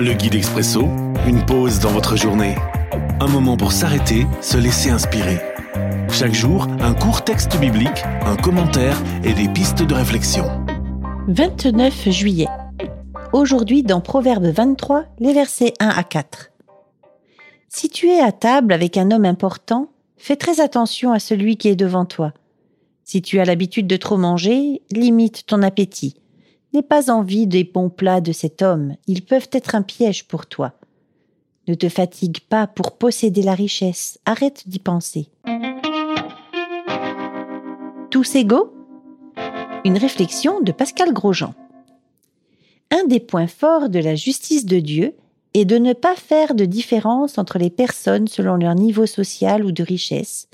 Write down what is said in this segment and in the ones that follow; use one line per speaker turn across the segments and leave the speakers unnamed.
Le guide expresso, une pause dans votre journée. Un moment pour s'arrêter, se laisser inspirer. Chaque jour, un court texte biblique, un commentaire et des pistes de réflexion.
29 juillet. Aujourd'hui, dans Proverbe 23, les versets 1 à 4. Si tu es à table avec un homme important, fais très attention à celui qui est devant toi. Si tu as l'habitude de trop manger, limite ton appétit. N'aie pas envie des bons plats de cet homme, ils peuvent être un piège pour toi. Ne te fatigue pas pour posséder la richesse, arrête d'y penser. Tous égaux Une réflexion de Pascal Grosjean. Un des points forts de la justice de Dieu est de ne pas faire de différence entre les personnes selon leur niveau social ou de richesse,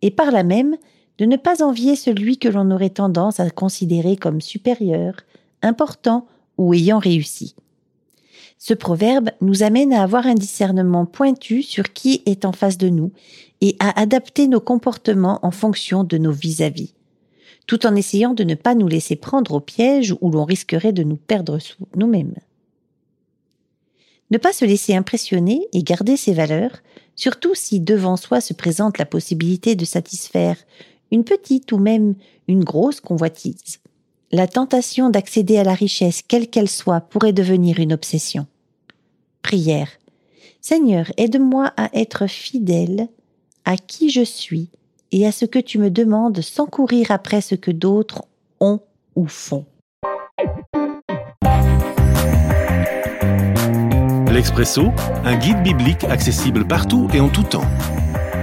et par là même de ne pas envier celui que l'on aurait tendance à considérer comme supérieur, important ou ayant réussi. Ce proverbe nous amène à avoir un discernement pointu sur qui est en face de nous et à adapter nos comportements en fonction de nos vis-à-vis, tout en essayant de ne pas nous laisser prendre au piège où l'on risquerait de nous perdre nous-mêmes. Ne pas se laisser impressionner et garder ses valeurs, surtout si devant soi se présente la possibilité de satisfaire une petite ou même une grosse convoitise. La tentation d'accéder à la richesse, quelle qu'elle soit, pourrait devenir une obsession. Prière. Seigneur, aide-moi à être fidèle à qui je suis et à ce que tu me demandes sans courir après ce que d'autres ont ou font.
L'Expresso, un guide biblique accessible partout et en tout temps.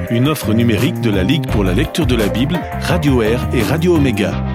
Une offre numérique de la Ligue pour la lecture de la Bible, Radio Air et Radio Omega.